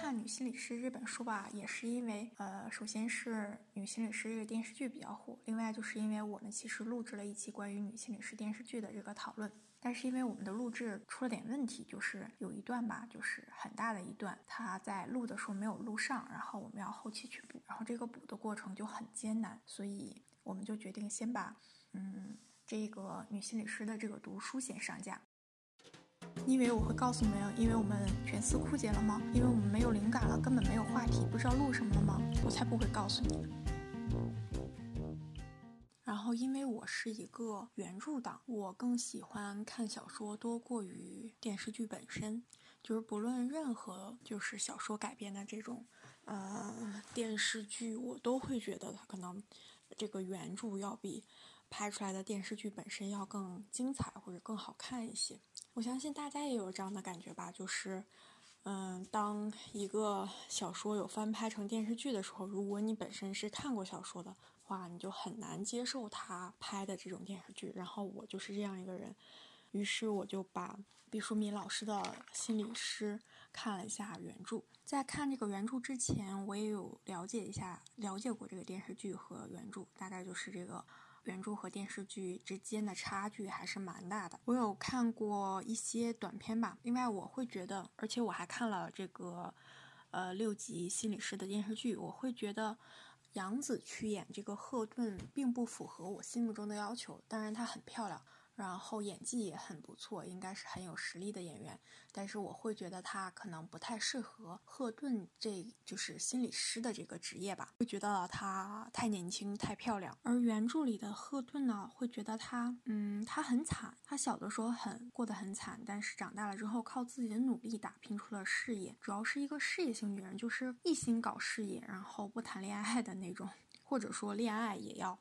《女心理师》这本书吧，也是因为，呃，首先是《女心理师》这个电视剧比较火，另外就是因为我们其实录制了一期关于《女心理师》电视剧的这个讨论，但是因为我们的录制出了点问题，就是有一段吧，就是很大的一段，它在录的时候没有录上，然后我们要后期去补，然后这个补的过程就很艰难，所以我们就决定先把，嗯，这个《女心理师》的这个读书先上架。你以为我会告诉你们，因为我们全司枯竭了吗？因为我们没有灵感了，根本没有话题，不知道录什么了吗？我才不会告诉你。然后，因为我是一个原著党，我更喜欢看小说多过于电视剧本身。就是不论任何就是小说改编的这种呃电视剧，我都会觉得它可能这个原著要比拍出来的电视剧本身要更精彩或者更好看一些。我相信大家也有这样的感觉吧，就是，嗯，当一个小说有翻拍成电视剧的时候，如果你本身是看过小说的话，你就很难接受他拍的这种电视剧。然后我就是这样一个人，于是我就把毕淑敏老师的心理师看了一下原著。在看这个原著之前，我也有了解一下，了解过这个电视剧和原著，大概就是这个。原著和电视剧之间的差距还是蛮大的。我有看过一些短片吧，另外我会觉得，而且我还看了这个，呃，六级心理师的电视剧，我会觉得杨紫去演这个赫顿并不符合我心目中的要求。当然，她很漂亮。然后演技也很不错，应该是很有实力的演员。但是我会觉得他可能不太适合赫顿，这就是心理师的这个职业吧。会觉得他太年轻、太漂亮。而原著里的赫顿呢，会觉得他，嗯，他很惨。他小的时候很过得很惨，但是长大了之后靠自己的努力打拼出了事业。主要是一个事业型女人，就是一心搞事业，然后不谈恋爱的那种，或者说恋爱也要，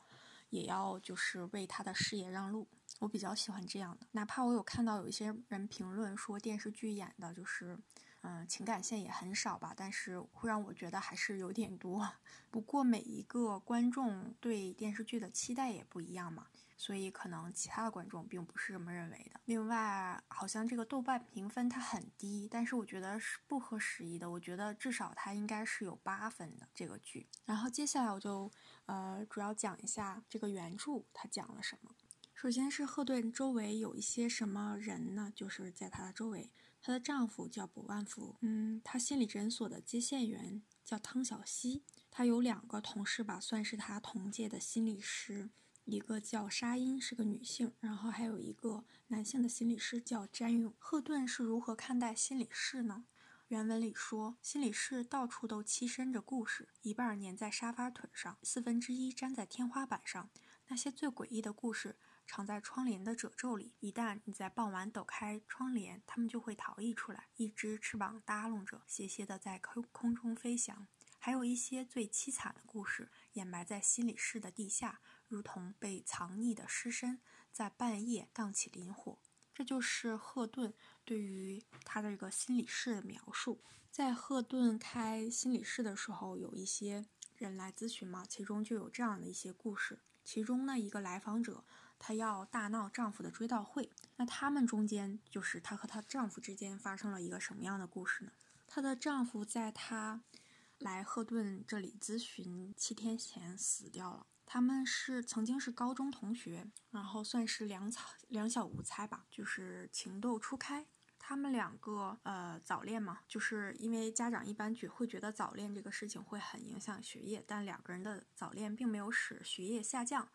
也要就是为他的事业让路。我比较喜欢这样的，哪怕我有看到有一些人评论说电视剧演的就是，嗯，情感线也很少吧，但是会让我觉得还是有点多。不过每一个观众对电视剧的期待也不一样嘛，所以可能其他的观众并不是这么认为的。另外，好像这个豆瓣评分它很低，但是我觉得是不合时宜的。我觉得至少它应该是有八分的这个剧。然后接下来我就呃主要讲一下这个原著它讲了什么。首先是赫顿周围有一些什么人呢？就是在她的周围，她的丈夫叫卜万福，嗯，她心理诊所的接线员叫汤小希，她有两个同事吧，算是她同届的心理师，一个叫沙因，是个女性，然后还有一个男性的心理师叫詹勇。赫顿是如何看待心理室呢？原文里说，心理室到处都栖身着故事，一半粘在沙发腿上，四分之一粘在天花板上，那些最诡异的故事。藏在窗帘的褶皱里，一旦你在傍晚抖开窗帘，它们就会逃逸出来，一只翅膀耷拢着，斜斜的在空空中飞翔。还有一些最凄惨的故事，掩埋在心理室的地下，如同被藏匿的尸身，在半夜荡起磷火。这就是赫顿对于他的这个心理室的描述。在赫顿开心理室的时候，有一些人来咨询嘛，其中就有这样的一些故事。其中呢，一个来访者。她要大闹丈夫的追悼会，那他们中间就是她和她丈夫之间发生了一个什么样的故事呢？她的丈夫在她来赫顿这里咨询七天前死掉了。他们是曾经是高中同学，然后算是两草两小无猜吧，就是情窦初开。他们两个呃早恋嘛，就是因为家长一般觉会觉得早恋这个事情会很影响学业，但两个人的早恋并没有使学业下降。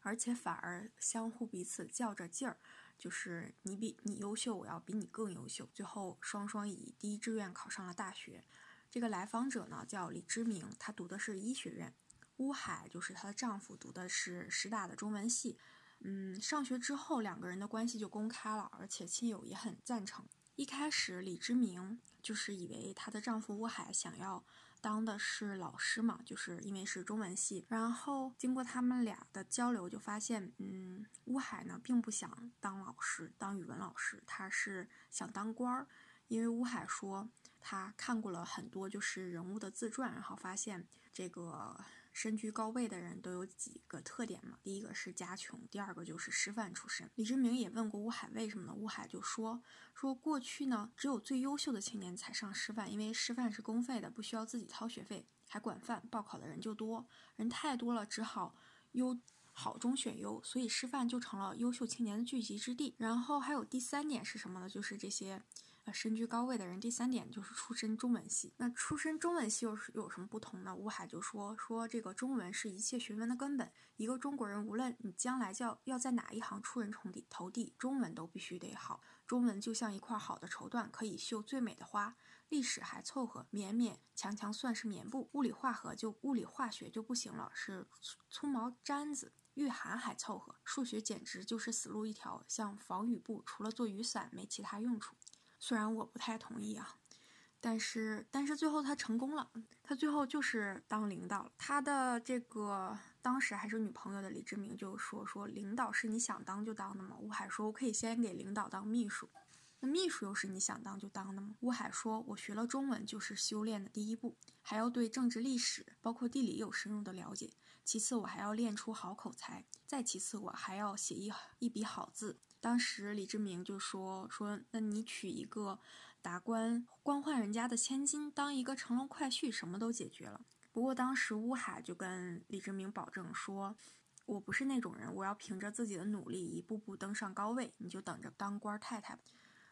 而且反而相互彼此较着劲儿，就是你比你优秀，我要比你更优秀。最后双双以第一志愿考上了大学。这个来访者呢叫李之明，他读的是医学院。乌海就是她的丈夫，读的是师大的中文系。嗯，上学之后两个人的关系就公开了，而且亲友也很赞成。一开始李之明就是以为她的丈夫乌海想要当的是老师嘛，就是因为是中文系。然后经过他们俩的交流，就发现，嗯，乌海呢并不想当老师，当语文老师，他是想当官儿。因为乌海说他看过了很多就是人物的自传，然后发现这个。身居高位的人都有几个特点嘛？第一个是家穷，第二个就是师范出身。李志明也问过乌海为什么呢？乌海就说说过去呢，只有最优秀的青年才上师范，因为师范是公费的，不需要自己掏学费，还管饭，报考的人就多，人太多了，只好优好中选优，所以师范就成了优秀青年的聚集之地。然后还有第三点是什么呢？就是这些。身居高位的人，第三点就是出身中文系。那出身中文系又是有什么不同呢？吴海就说说这个中文是一切学问的根本。一个中国人，无论你将来要要在哪一行出人头地，头地中文都必须得好。中文就像一块好的绸缎，可以绣最美的花。历史还凑合，勉勉强强算是棉布。物理化合就物理化学就不行了，是粗毛毡子。御寒还凑合，数学简直就是死路一条，像防雨布，除了做雨伞没其他用处。虽然我不太同意啊，但是但是最后他成功了，他最后就是当领导了。他的这个当时还是女朋友的李志明就说说领导是你想当就当的吗？吴海说我可以先给领导当秘书，那秘书又是你想当就当的吗？吴海说我学了中文就是修炼的第一步，还要对政治历史包括地理有深入的了解，其次我还要练出好口才，再其次我还要写一一笔好字。当时李志明就说说，那你娶一个达官官宦人家的千金，当一个乘龙快婿，什么都解决了。不过当时乌海就跟李志明保证说，我不是那种人，我要凭着自己的努力一步步登上高位，你就等着当官太太吧。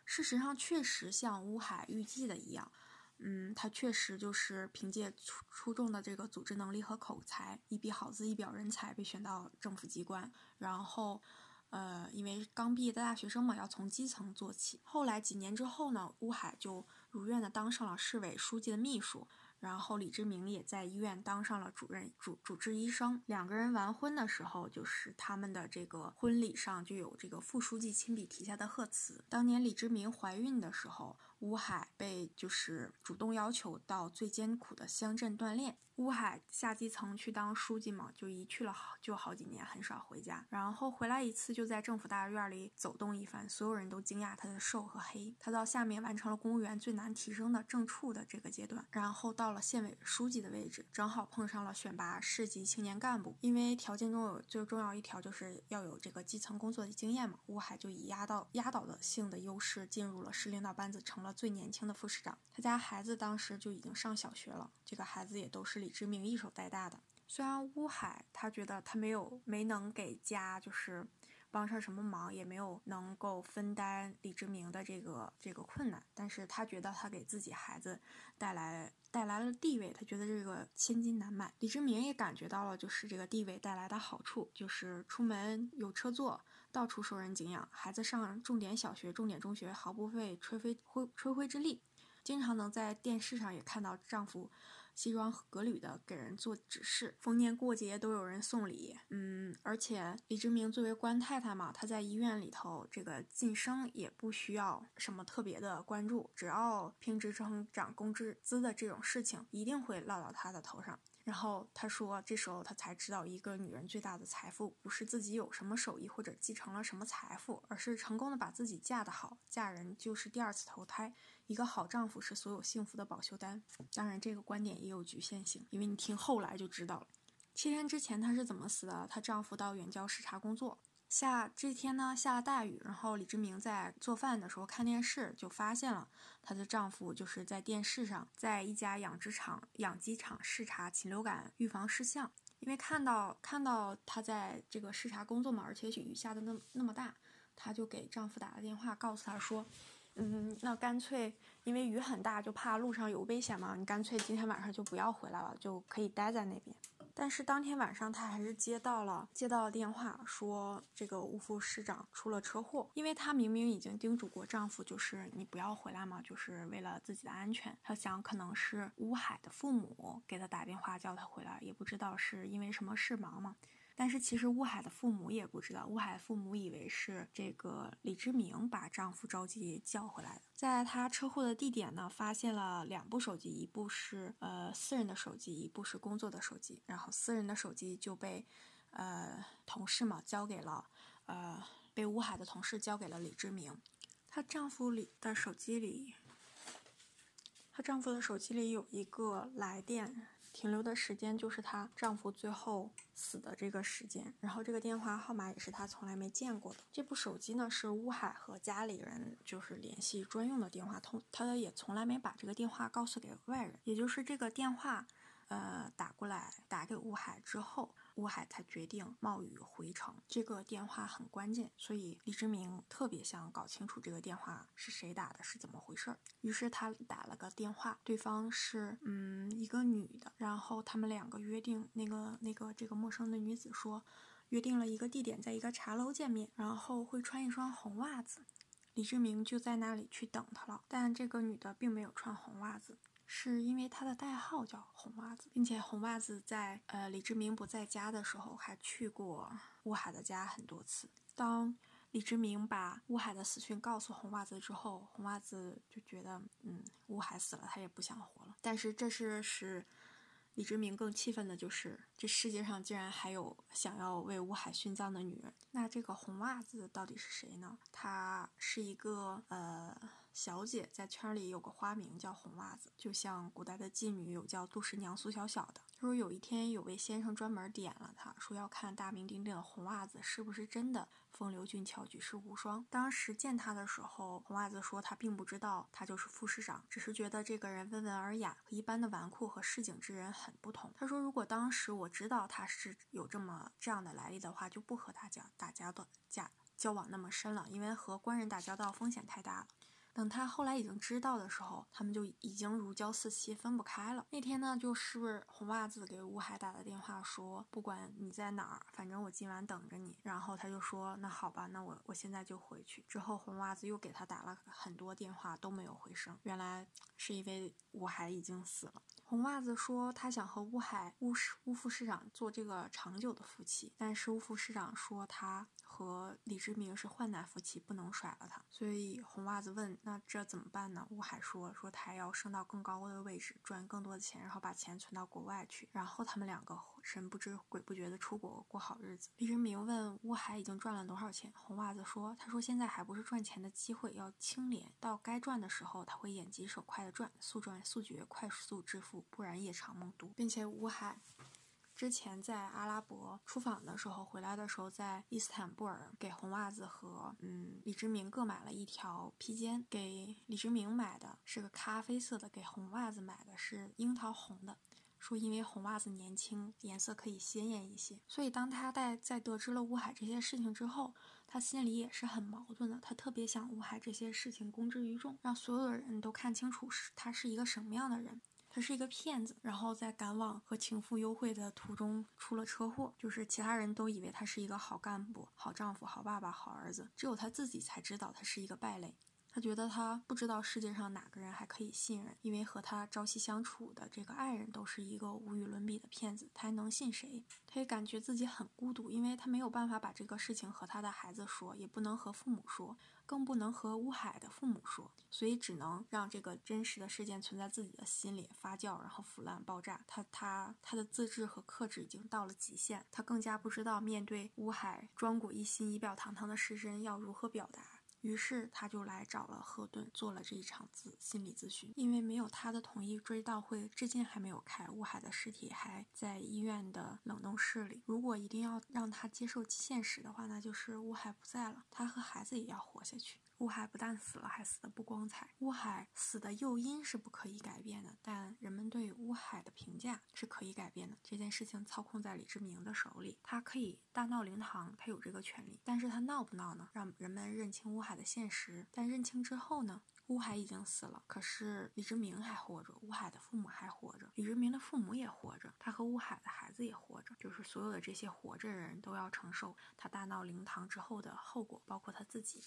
事实上，确实像乌海预计的一样，嗯，他确实就是凭借出出众的这个组织能力和口才，一笔好字，一表人才，被选到政府机关，然后。呃，因为刚毕业的大学生嘛，要从基层做起。后来几年之后呢，乌海就如愿的当上了市委书记的秘书。然后李志明也在医院当上了主任主主治医生。两个人完婚的时候，就是他们的这个婚礼上就有这个副书记亲笔题下的贺词。当年李志明怀孕的时候。乌海被就是主动要求到最艰苦的乡镇锻炼。乌海下基层去当书记嘛，就一去了好就好几年，很少回家。然后回来一次，就在政府大院里走动一番，所有人都惊讶他的瘦和黑。他到下面完成了公务员最难提升的正处的这个阶段，然后到了县委书记的位置，正好碰上了选拔市级青年干部。因为条件中有最重要一条就是要有这个基层工作的经验嘛，乌海就以压倒压倒的性的优势进入了市领导班子，成了。最年轻的副市长，他家孩子当时就已经上小学了，这个孩子也都是李志明一手带大的。虽然乌海他觉得他没有没能给家就是帮上什么忙，也没有能够分担李志明的这个这个困难，但是他觉得他给自己孩子带来带来了地位，他觉得这个千金难买。李志明也感觉到了，就是这个地位带来的好处，就是出门有车坐。到处受人敬仰，孩子上重点小学、重点中学毫不费吹灰灰吹灰之力，经常能在电视上也看到丈夫西装革履的给人做指示，逢年过节都有人送礼。嗯，而且李志明作为官太太嘛，她在医院里头这个晋升也不需要什么特别的关注，只要评职称涨工资的这种事情一定会落到她的头上。然后他说，这时候他才知道，一个女人最大的财富不是自己有什么手艺或者继承了什么财富，而是成功的把自己嫁得好。嫁人就是第二次投胎，一个好丈夫是所有幸福的保修单。当然，这个观点也有局限性，因为你听后来就知道了。七天之前她是怎么死的？她丈夫到远郊视察工作。下这天呢，下了大雨，然后李志明在做饭的时候看电视，就发现了她的丈夫就是在电视上，在一家养殖场、养鸡场视察禽流感预防事项。因为看到看到她在这个视察工作嘛，而且雨下的那那么大，她就给丈夫打了电话，告诉他说：“嗯，那干脆因为雨很大，就怕路上有危险嘛，你干脆今天晚上就不要回来了，就可以待在那边。”但是当天晚上，她还是接到了接到了电话，说这个吴副市长出了车祸。因为她明明已经叮嘱过丈夫，就是你不要回来嘛，就是为了自己的安全。她想可能是乌海的父母给她打电话叫她回来，也不知道是因为什么事忙嘛。但是其实乌海的父母也不知道，乌海父母以为是这个李之明把丈夫着急叫回来的。在他车祸的地点呢，发现了两部手机，一部是呃私人的手机，一部是工作的手机。然后私人的手机就被呃同事嘛交给了呃被乌海的同事交给了李之明。她丈夫里的手机里，她丈夫的手机里有一个来电。停留的时间就是她丈夫最后死的这个时间，然后这个电话号码也是她从来没见过的。这部手机呢是乌海和家里人就是联系专用的电话通，她也从来没把这个电话告诉给外人。也就是这个电话，呃，打过来打给乌海之后。乌海才决定冒雨回城，这个电话很关键，所以李志明特别想搞清楚这个电话是谁打的，是怎么回事儿。于是他打了个电话，对方是嗯一个女的，然后他们两个约定，那个那个这个陌生的女子说，约定了一个地点，在一个茶楼见面，然后会穿一双红袜子，李志明就在那里去等他了，但这个女的并没有穿红袜子。是因为他的代号叫红袜子，并且红袜子在呃李志明不在家的时候，还去过乌海的家很多次。当李志明把乌海的死讯告诉红袜子之后，红袜子就觉得，嗯，乌海死了，他也不想活了。但是这是使李志明更气愤的就是，这世界上竟然还有想要为乌海殉葬的女人。那这个红袜子到底是谁呢？她是一个呃。小姐在圈里有个花名叫红袜子，就像古代的妓女有叫杜十娘苏小小的。他说有一天有位先生专门点了她，说要看大名鼎鼎的红袜子是不是真的风流俊俏、举世无双。当时见他的时候，红袜子说他并不知道他就是副市长，只是觉得这个人温文尔雅，和一般的纨绔和市井之人很不同。他说如果当时我知道他是有这么这样的来历的话，就不和他讲打交道、交交往那么深了，因为和官人打交道风险太大了。等他后来已经知道的时候，他们就已经如胶似漆，分不开了。那天呢，就是红袜子给乌海打的电话，说不管你在哪儿，反正我今晚等着你。然后他就说，那好吧，那我我现在就回去。之后红袜子又给他打了很多电话，都没有回声。原来是因为乌海已经死了。红袜子说，他想和乌海乌市乌副市长做这个长久的夫妻，但是乌副市长说他。和李志明是患难夫妻，不能甩了他。所以红袜子问：“那这怎么办呢？”乌海说：“说他要升到更高的位置，赚更多的钱，然后把钱存到国外去，然后他们两个神不知鬼不觉的出国过好日子。”李志明问乌海已经赚了多少钱？红袜子说：“他说现在还不是赚钱的机会，要清廉，到该赚的时候他会眼疾手快的赚，速赚速决，快速致富，不然夜长梦多。”并且乌海。之前在阿拉伯出访的时候，回来的时候在伊斯坦布尔给红袜子和嗯李志明各买了一条披肩，给李志明买的是个咖啡色的，给红袜子买的是樱桃红的，说因为红袜子年轻，颜色可以鲜艳一些。所以当他在在得知了乌海这些事情之后，他心里也是很矛盾的，他特别想乌海这些事情公之于众，让所有的人都看清楚是他是一个什么样的人。他是一个骗子，然后在赶往和情妇幽会的途中出了车祸。就是其他人都以为他是一个好干部、好丈夫、好爸爸、好儿子，只有他自己才知道他是一个败类。他觉得他不知道世界上哪个人还可以信任，因为和他朝夕相处的这个爱人都是一个无与伦比的骗子，他还能信谁？他也感觉自己很孤独，因为他没有办法把这个事情和他的孩子说，也不能和父母说。更不能和乌海的父母说，所以只能让这个真实的事件存在自己的心里发酵，然后腐烂爆炸。他他他的自制和克制已经到了极限，他更加不知道面对乌海装古一新、仪表堂堂的尸身要如何表达。于是他就来找了赫顿，做了这一场自心理咨询。因为没有他的同意，追悼会至今还没有开，乌海的尸体还在医院的冷冻室里。如果一定要让他接受现实的话，那就是乌海不在了，他和孩子也要活下去。乌海不但死了，还死得不光彩。乌海死的诱因是不可以改变的，但人们对乌海的评价是可以改变的。这件事情操控在李志明的手里，他可以大闹灵堂，他有这个权利。但是他闹不闹呢？让人们认清乌海的现实。但认清之后呢？乌海已经死了，可是李志明还活着，乌海的父母还活着，李志明的父母也活着，他和乌海的孩子也活着。就是所有的这些活着人都要承受他大闹灵堂之后的后果，包括他自己。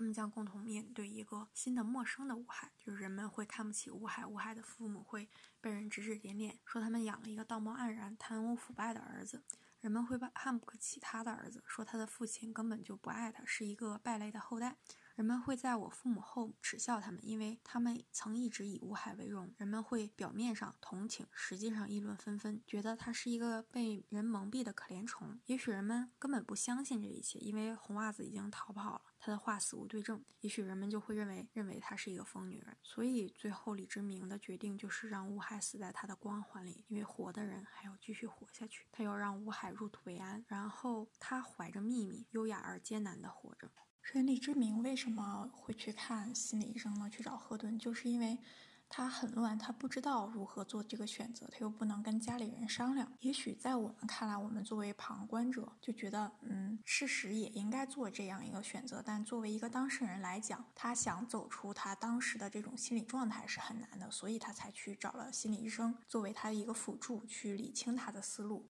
他们将共同面对一个新的陌生的乌海，就是人们会看不起乌海，乌海的父母会被人指指点点，说他们养了一个道貌岸然、贪污腐败的儿子，人们会看不起他的儿子，说他的父亲根本就不爱他，是一个败类的后代。人们会在我父母后耻笑他们，因为他们曾一直以乌海为荣。人们会表面上同情，实际上议论纷纷，觉得他是一个被人蒙蔽的可怜虫。也许人们根本不相信这一切，因为红袜子已经逃跑了，他的话死无对证。也许人们就会认为，认为他是一个疯女人。所以最后李之明的决定就是让乌海死在他的光环里，因为活的人还要继续活下去。他要让乌海入土为安，然后他怀着秘密，优雅而艰难地活着。人李之明为什么会去看心理医生呢？去找赫顿，就是因为他很乱，他不知道如何做这个选择，他又不能跟家里人商量。也许在我们看来，我们作为旁观者就觉得，嗯，事实也应该做这样一个选择。但作为一个当事人来讲，他想走出他当时的这种心理状态是很难的，所以他才去找了心理医生作为他的一个辅助，去理清他的思路。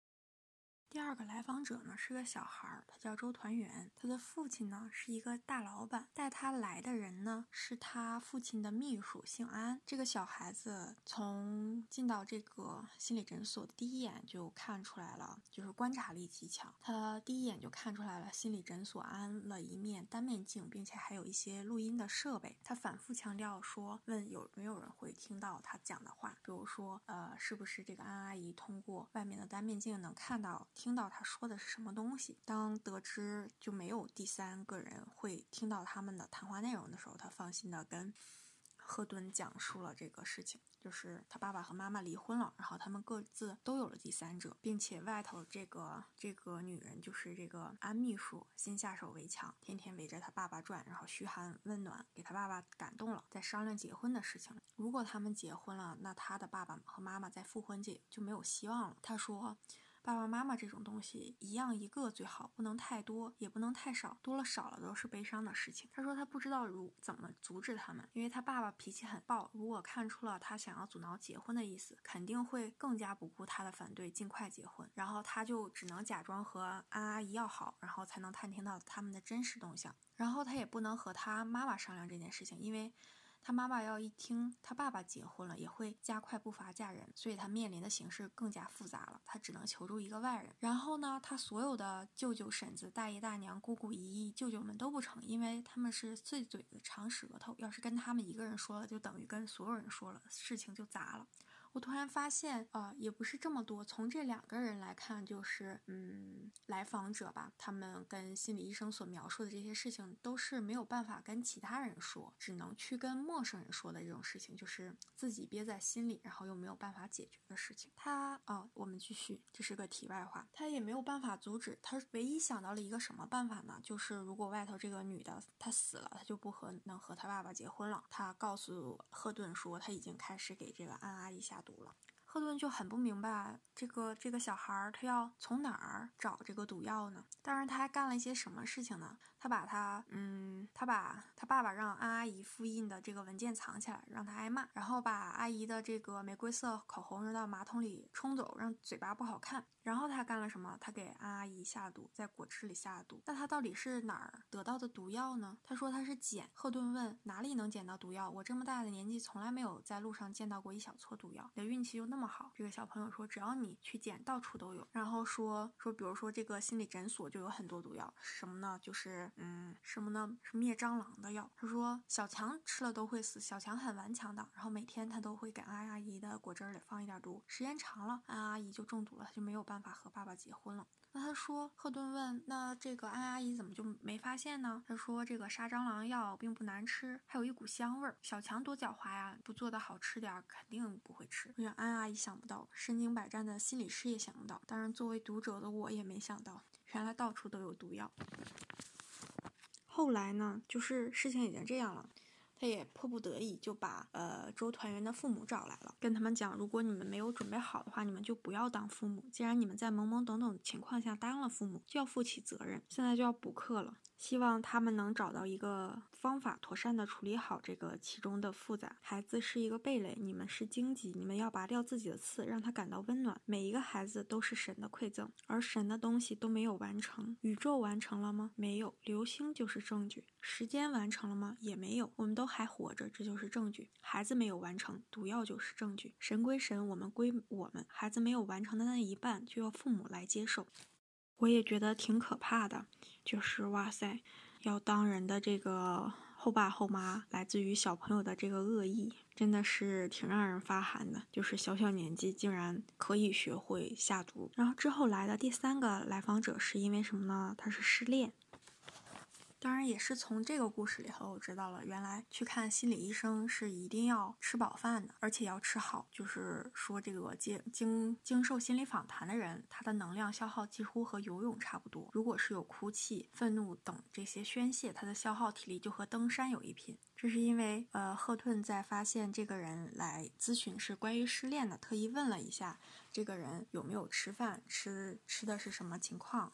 第二个来访者呢是个小孩儿，他叫周团圆，他的父亲呢是一个大老板，带他来的人呢是他父亲的秘书，姓安。这个小孩子从进到这个心理诊所的第一眼就看出来了，就是观察力极强。他第一眼就看出来了，心理诊所安了一面单面镜，并且还有一些录音的设备。他反复强调说，问有没有人会听到他讲的话，比如说，呃，是不是这个安阿姨通过外面的单面镜能看到？听到他说的是什么东西？当得知就没有第三个人会听到他们的谈话内容的时候，他放心的跟赫顿讲述了这个事情，就是他爸爸和妈妈离婚了，然后他们各自都有了第三者，并且外头这个这个女人就是这个安秘书，先下手为强，天天围着他爸爸转，然后嘘寒问暖，给他爸爸感动了，在商量结婚的事情。如果他们结婚了，那他的爸爸和妈妈在复婚界就没有希望了。他说。爸爸妈妈这种东西，一样一个最好，不能太多，也不能太少，多了少了都是悲伤的事情。他说他不知道如怎么阻止他们，因为他爸爸脾气很暴，如果看出了他想要阻挠结婚的意思，肯定会更加不顾他的反对，尽快结婚。然后他就只能假装和安阿姨要好，然后才能探听到他们的真实动向。然后他也不能和他妈妈商量这件事情，因为。他妈妈要一听他爸爸结婚了，也会加快步伐嫁人，所以他面临的形势更加复杂了。他只能求助一个外人。然后呢，他所有的舅舅、婶子、大爷、大娘、姑姑、姨姨、舅舅们都不成，因为他们是碎嘴子、长舌头。要是跟他们一个人说了，就等于跟所有人说了，事情就砸了。我突然发现，啊，也不是这么多。从这两个人来看，就是，嗯，来访者吧，他们跟心理医生所描述的这些事情，都是没有办法跟其他人说，只能去跟陌生人说的这种事情，就是自己憋在心里，然后又没有办法解决的事情。他，啊，我们继续，这是个题外话。他也没有办法阻止，他唯一想到了一个什么办法呢？就是如果外头这个女的她死了，他就不和能和他爸爸结婚了。他告诉赫顿说，他已经开始给这个安阿姨下。毒了，赫顿就很不明白这个这个小孩儿他要从哪儿找这个毒药呢？当然，他还干了一些什么事情呢？他把他，嗯，他把他爸爸让安阿姨复印的这个文件藏起来，让他挨骂，然后把阿姨的这个玫瑰色口红扔到马桶里冲走，让嘴巴不好看。然后他干了什么？他给安阿姨下毒，在果汁里下毒。那他到底是哪儿得到的毒药呢？他说他是捡。赫顿问哪里能捡到毒药？我这么大的年纪，从来没有在路上见到过一小撮毒药。你的运气又那么好？这个小朋友说，只要你去捡，到处都有。然后说说，比如说这个心理诊所就有很多毒药，什么呢？就是。嗯，什么呢？是灭蟑螂的药。他说小强吃了都会死，小强很顽强的。然后每天他都会给安阿姨的果汁里放一点毒，时间长了，安阿姨就中毒了，他就没有办法和爸爸结婚了。那他说，赫顿问，那这个安阿姨怎么就没发现呢？他说这个杀蟑螂药并不难吃，还有一股香味儿。小强多狡猾呀，不做的好吃点，肯定不会吃。让安阿姨想不到，身经百战的心理师也想不到，当然作为读者的我也没想到，原来到处都有毒药。后来呢，就是事情已经这样了，他也迫不得已就把呃周团员的父母找来了，跟他们讲，如果你们没有准备好的话，你们就不要当父母。既然你们在懵懵懂懂的情况下当了父母，就要负起责任。现在就要补课了。希望他们能找到一个方法，妥善的处理好这个其中的复杂。孩子是一个蓓蕾，你们是荆棘，你们要拔掉自己的刺，让他感到温暖。每一个孩子都是神的馈赠，而神的东西都没有完成。宇宙完成了吗？没有。流星就是证据。时间完成了吗？也没有。我们都还活着，这就是证据。孩子没有完成，毒药就是证据。神归神，我们归我们。孩子没有完成的那一半，就要父母来接受。我也觉得挺可怕的，就是哇塞，要当人的这个后爸后妈，来自于小朋友的这个恶意，真的是挺让人发寒的。就是小小年纪竟然可以学会下毒。然后之后来的第三个来访者是因为什么呢？他是失恋。当然也是从这个故事里头我知道了，原来去看心理医生是一定要吃饱饭的，而且要吃好。就是说，这个经经经受心理访谈的人，他的能量消耗几乎和游泳差不多。如果是有哭泣、愤怒等这些宣泄，他的消耗体力就和登山有一拼。这是因为，呃，赫顿在发现这个人来咨询是关于失恋的，特意问了一下这个人有没有吃饭，吃吃的是什么情况。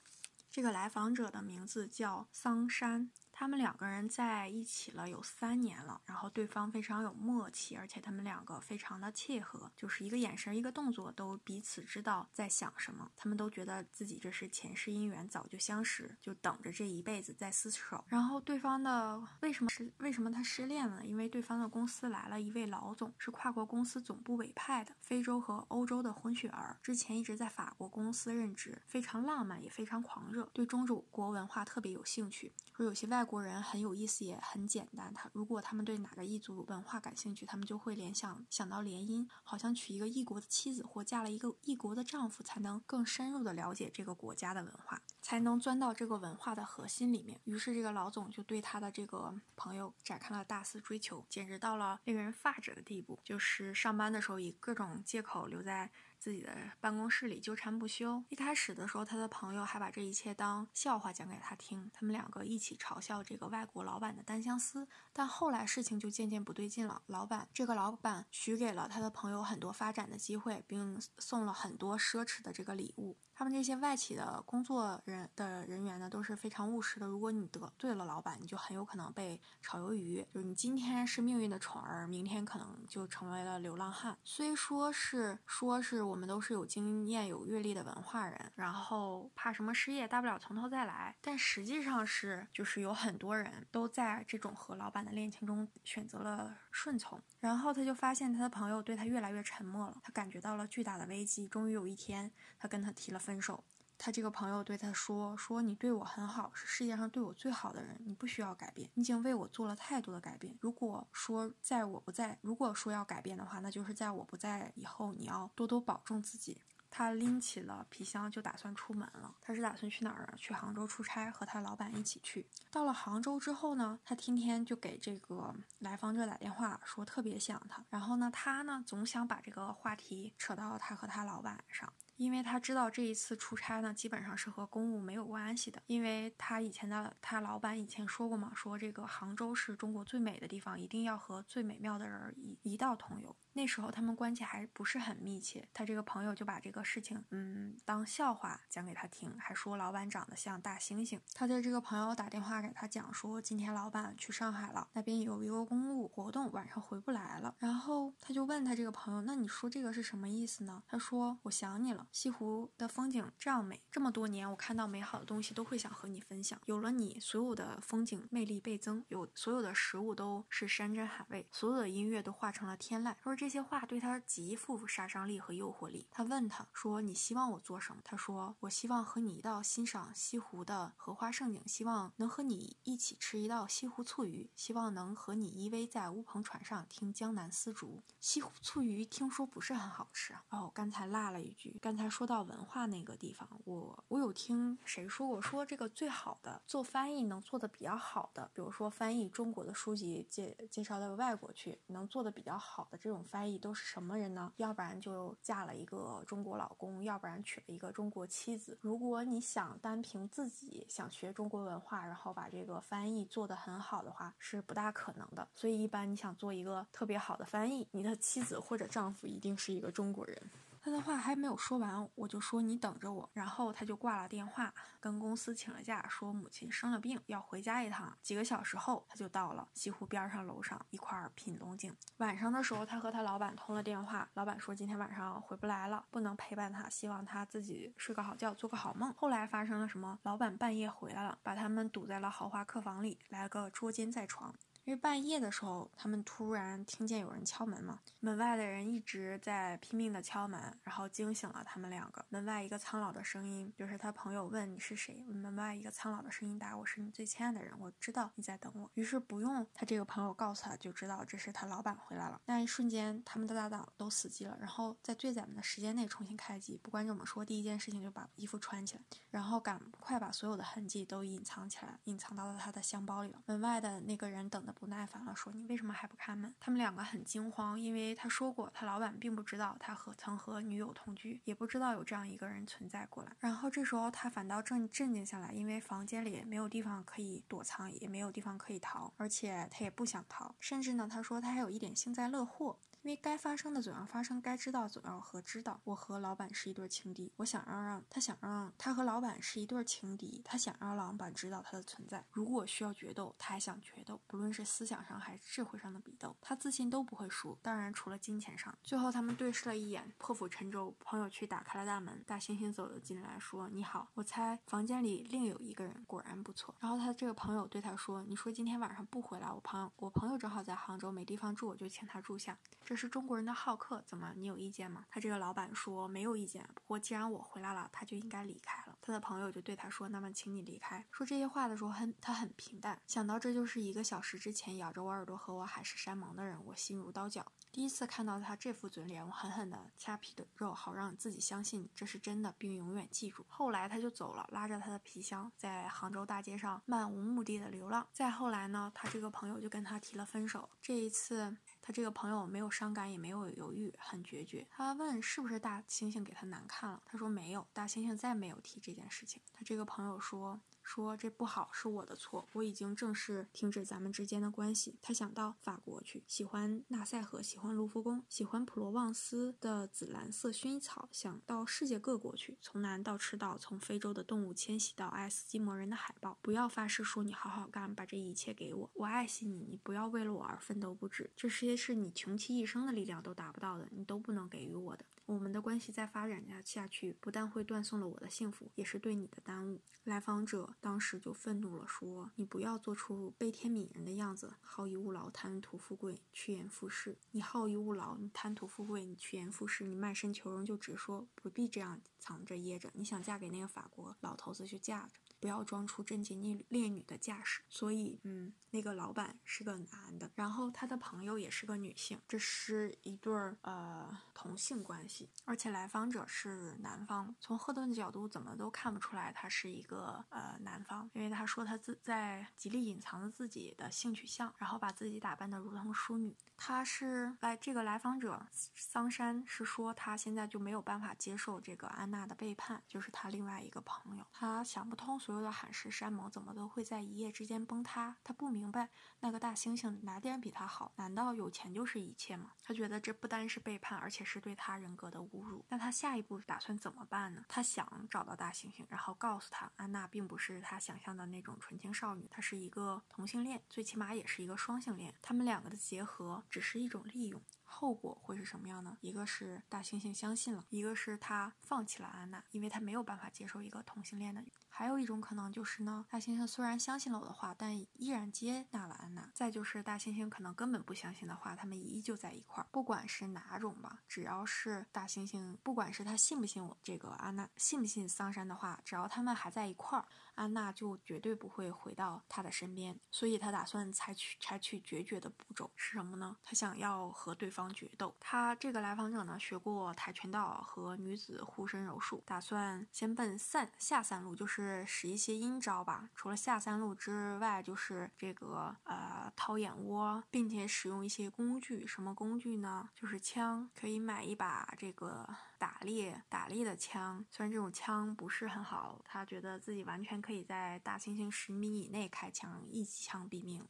这个来访者的名字叫桑山。他们两个人在一起了有三年了，然后对方非常有默契，而且他们两个非常的契合，就是一个眼神、一个动作都彼此知道在想什么。他们都觉得自己这是前世姻缘，早就相识，就等着这一辈子再厮守。然后对方的为什么失为什么他失恋了？因为对方的公司来了一位老总，是跨国公司总部委派的，非洲和欧洲的混血儿，之前一直在法国公司任职，非常浪漫也非常狂热，对中主国文化特别有兴趣。说有些外国人很有意思，也很简单。他如果他们对哪个异族文化感兴趣，他们就会联想想到联姻，好像娶一个异国的妻子或嫁了一个异国的丈夫，才能更深入的了解这个国家的文化，才能钻到这个文化的核心里面。于是这个老总就对他的这个朋友展开了大肆追求，简直到了令人发指的地步。就是上班的时候以各种借口留在。自己的办公室里纠缠不休。一开始的时候，他的朋友还把这一切当笑话讲给他听，他们两个一起嘲笑这个外国老板的单相思。但后来事情就渐渐不对劲了。老板这个老板许给了他的朋友很多发展的机会，并送了很多奢侈的这个礼物。他们这些外企的工作人的人员呢，都是非常务实的。如果你得罪了老板，你就很有可能被炒鱿鱼。就是你今天是命运的宠儿，明天可能就成为了流浪汉。虽说是说是我我们都是有经验、有阅历的文化人，然后怕什么失业，大不了从头再来。但实际上是，就是有很多人都在这种和老板的恋情中选择了顺从。然后他就发现他的朋友对他越来越沉默了，他感觉到了巨大的危机。终于有一天，他跟他提了。分手，他这个朋友对他说：“说你对我很好，是世界上对我最好的人，你不需要改变，你已经为我做了太多的改变。如果说在我不在，如果说要改变的话，那就是在我不在以后，你要多多保重自己。”他拎起了皮箱就打算出门了。他是打算去哪儿啊？去杭州出差，和他老板一起去。到了杭州之后呢，他天天就给这个来访者打电话，说特别想他。然后呢，他呢总想把这个话题扯到他和他老板上。因为他知道这一次出差呢，基本上是和公务没有关系的。因为他以前的他老板以前说过嘛，说这个杭州是中国最美的地方，一定要和最美妙的人一一道同游。那时候他们关系还不是很密切，他这个朋友就把这个事情，嗯，当笑话讲给他听，还说老板长得像大猩猩。他的这个朋友打电话给他讲说，今天老板去上海了，那边有一个公务活动，晚上回不来了。然后他就问他这个朋友，那你说这个是什么意思呢？他说我想你了，西湖的风景这样美，这么多年我看到美好的东西都会想和你分享。有了你，所有的风景魅力倍增，有所有的食物都是山珍海味，所有的音乐都化成了天籁。说这。这些话对他极富杀伤力和诱惑力。他问他说：“你希望我做什么？”他说：“我希望和你一道欣赏西湖的荷花盛景，希望能和你一起吃一道西湖醋鱼，希望能和你依偎在乌篷船上听江南丝竹。西湖醋鱼听说不是很好吃哦。刚才落了一句，刚才说到文化那个地方，我我有听谁说过，说这个最好的做翻译能做的比较好的，比如说翻译中国的书籍介介绍到外国去，能做的比较好的这种。翻译都是什么人呢？要不然就嫁了一个中国老公，要不然娶了一个中国妻子。如果你想单凭自己想学中国文化，然后把这个翻译做得很好的话，是不大可能的。所以一般你想做一个特别好的翻译，你的妻子或者丈夫一定是一个中国人。他的话还没有说完，我就说你等着我。然后他就挂了电话，跟公司请了假，说母亲生了病，要回家一趟。几个小时后，他就到了西湖边上楼上一块儿品龙井。晚上的时候，他和他老板通了电话，老板说今天晚上回不来了，不能陪伴他，希望他自己睡个好觉，做个好梦。后来发生了什么？老板半夜回来了，把他们堵在了豪华客房里，来个捉奸在床。因为半夜的时候，他们突然听见有人敲门嘛，门外的人一直在拼命的敲门，然后惊醒了他们两个。门外一个苍老的声音，就是他朋友问你是谁？门外一个苍老的声音答：“我是你最亲爱的人，我知道你在等我。”于是不用他这个朋友告诉他，就知道这是他老板回来了。那一瞬间，他们的大脑都死机了，然后在最短的时间内重新开机。不管怎么说，第一件事情就把衣服穿起来，然后赶快把所有的痕迹都隐藏起来，隐藏到了他的箱包里了。门外的那个人等的不耐烦了，说：“你为什么还不开门？”他们两个很惊慌，因为他说过，他老板并不知道他和曾和女友同居，也不知道有这样一个人存在过来。然后这时候他反倒镇镇静下来，因为房间里没有地方可以躲藏，也没有地方可以逃，而且他也不想逃。甚至呢，他说他还有一点幸灾乐祸。因为该发生的总要发生，该知道总要和知道。我和老板是一对情敌，我想让让他想让他和老板是一对情敌，他想让老板知道他的存在。如果需要决斗，他还想决斗，不论是思想上还是智慧上的比斗，他自信都不会输。当然，除了金钱上。最后他们对视了一眼，破釜沉舟。朋友去打开了大门，大猩猩走了进来，说：“你好，我猜房间里另有一个人，果然不错。”然后他这个朋友对他说：“你说今天晚上不回来，我朋友我朋友正好在杭州没地方住，我就请他住下。这是中国人的好客，怎么你有意见吗？”他这个老板说：“没有意见，不过既然我回来了，他就应该离开了。”他的朋友就对他说：“那么请你离开。”说这些话的时候很他很平淡，想到这就是一个小时之前咬着我耳朵和我海誓山盟的人，我心如刀绞。第一次看到他这副嘴脸，我狠狠地掐皮的肉，好让自己相信这是真的，并永远记住。后来他就走了，拉着他的皮箱，在杭州大街上漫无目的的流浪。再后来呢，他这个朋友就跟他提了分手。这一次，他这个朋友没有伤感，也没有犹豫，很决绝。他问是不是大猩猩给他难看了？他说没有，大猩猩再没有提这件事情。他这个朋友说。说这不好，是我的错，我已经正式停止咱们之间的关系。他想到法国去，喜欢纳赛河，喜欢卢浮宫，喜欢普罗旺斯的紫蓝色薰衣草，想到世界各国去，从南到赤道，从非洲的动物迁徙到爱斯基摩人的海豹。不要发誓说你好好干，把这一切给我，我爱惜你，你不要为了我而奋斗不止。这些是你穷其一生的力量都达不到的，你都不能给予我的。我们的关系再发展下下去，不但会断送了我的幸福，也是对你的耽误。来访者当时就愤怒了，说：“你不要做出悲天悯人的样子，好逸恶劳，贪图富贵，趋炎附势。你好逸恶劳，你贪图富贵，你趋炎附势，你卖身求荣，就直说，不必这样藏着掖着。你想嫁给那个法国老头子，就嫁着。”不要装出贞洁烈烈女的架势。所以，嗯，那个老板是个男的，然后他的朋友也是个女性，这是一对儿呃同性关系，而且来访者是男方。从赫顿的角度，怎么都看不出来他是一个呃男方，因为他说他自在极力隐藏着自己的性取向，然后把自己打扮得如同淑女。他是来这个来访者桑山是说他现在就没有办法接受这个安娜的背叛，就是他另外一个朋友，他想不通所有的海誓山盟怎么都会在一夜之间崩塌。他不明白那个大猩猩哪点比他好？难道有钱就是一切吗？他觉得这不单是背叛，而且是对他人格的侮辱。那他下一步打算怎么办呢？他想找到大猩猩，然后告诉他安娜并不是他想象的那种纯情少女，她是一个同性恋，最起码也是一个双性恋。他们两个的结合。只是一种利用，后果会是什么样呢？一个是大猩猩相信了，一个是他放弃了安娜，因为他没有办法接受一个同性恋的。还有一种可能就是呢，大猩猩虽然相信了我的话，但依然接纳了安娜。再就是大猩猩可能根本不相信的话，他们依旧在一块儿。不管是哪种吧，只要是大猩猩，不管是他信不信我这个安娜，信不信桑山的话，只要他们还在一块儿，安娜就绝对不会回到他的身边。所以他打算采取采取决绝的步骤是什么呢？他想要和对方决斗。他这个来访者呢，学过跆拳道和女子护身柔术，打算先奔散下三路，就是。是使一些阴招吧，除了下三路之外，就是这个呃掏眼窝，并且使用一些工具。什么工具呢？就是枪，可以买一把这个打猎打猎的枪。虽然这种枪不是很好，他觉得自己完全可以在大猩猩十米以内开枪，一枪毙命。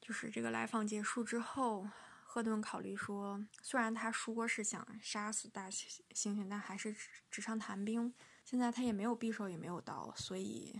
就是这个来访结束之后，赫顿考虑说，虽然他说是想杀死大猩猩，但还是纸上谈兵。现在他也没有匕首，也没有刀，所以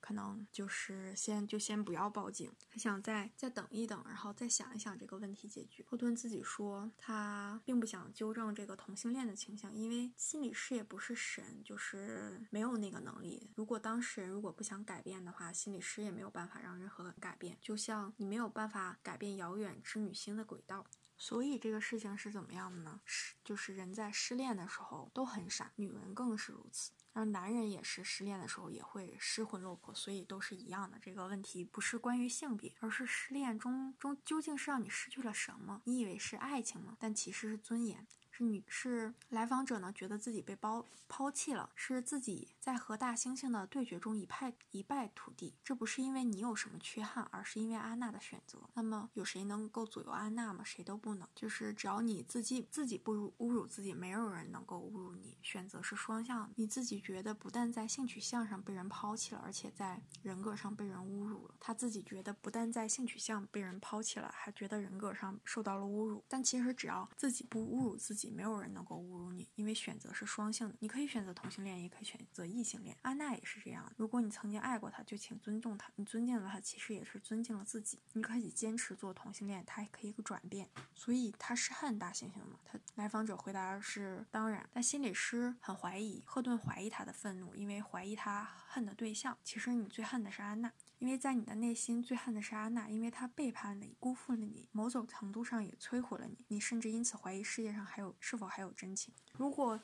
可能就是先就先不要报警。他想再再等一等，然后再想一想这个问题解决。霍顿自己说，他并不想纠正这个同性恋的倾向，因为心理师也不是神，就是没有那个能力。如果当事人如果不想改变的话，心理师也没有办法让任何人改变。就像你没有办法改变遥远织女星的轨道。所以这个事情是怎么样的呢？是就是人在失恋的时候都很傻，女人更是如此，而男人也是失恋的时候也会失魂落魄，所以都是一样的。这个问题不是关于性别，而是失恋中中究竟是让你失去了什么？你以为是爱情吗？但其实是尊严。是女是来访者呢，觉得自己被抛抛弃了，是自己在和大猩猩的对决中一败一败涂地。这不是因为你有什么缺憾，而是因为安娜的选择。那么有谁能够左右安娜吗？谁都不能。就是只要你自己自己不侮辱自己，没有人能够侮辱你。选择是双向的，你自己觉得不但在性取向上被人抛弃了，而且在人格上被人侮辱了。他自己觉得不但在性取向被人抛弃了，还觉得人格上受到了侮辱。但其实只要自己不侮辱自己。没有人能够侮辱你，因为选择是双性的。你可以选择同性恋，也可以选择异性恋。安娜也是这样。如果你曾经爱过他，就请尊重他。你尊敬了他，其实也是尊敬了自己。你可以坚持做同性恋，他也可以转变。所以他是恨大猩猩吗？他来访者回答是当然。但心理师很怀疑，赫顿怀疑他的愤怒，因为怀疑他恨的对象。其实你最恨的是安娜。因为在你的内心最恨的是安娜，因为她背叛了你，辜负了你，某种程度上也摧毁了你。你甚至因此怀疑世界上还有是否还有真情。如果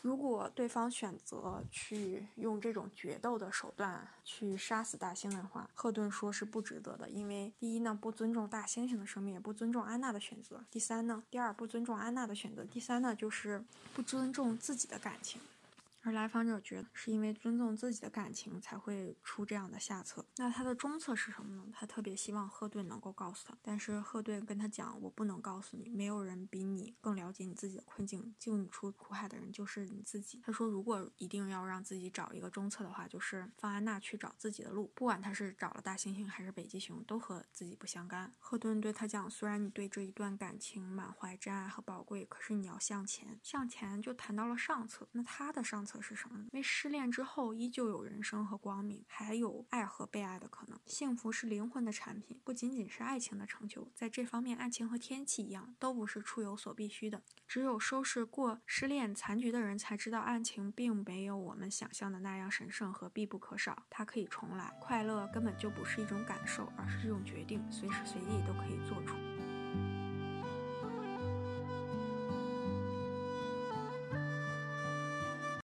如果对方选择去用这种决斗的手段去杀死大猩的话，赫顿说是不值得的。因为第一呢，不尊重大猩猩的生命，也不尊重安娜的选择；第三呢，第二不尊重安娜的选择；第三呢，就是不尊重自己的感情。而来访者觉得是因为尊重自己的感情才会出这样的下策。那他的中策是什么呢？他特别希望赫顿能够告诉他，但是赫顿跟他讲：“我不能告诉你，没有人比你更了解你自己的困境，救你出苦海的人就是你自己。”他说：“如果一定要让自己找一个中策的话，就是放安娜去找自己的路，不管他是找了大猩猩还是北极熊，都和自己不相干。”赫顿对他讲：“虽然你对这一段感情满怀真爱和宝贵，可是你要向前，向前就谈到了上策。那他的上策。”是什么呢？因为失恋之后依旧有人生和光明，还有爱和被爱的可能。幸福是灵魂的产品，不仅仅是爱情的成就。在这方面，爱情和天气一样，都不是出有所必须的。只有收拾过失恋残局的人才知道，爱情并没有我们想象的那样神圣和必不可少。它可以重来，快乐根本就不是一种感受，而是一种决定，随时随地都可以做出。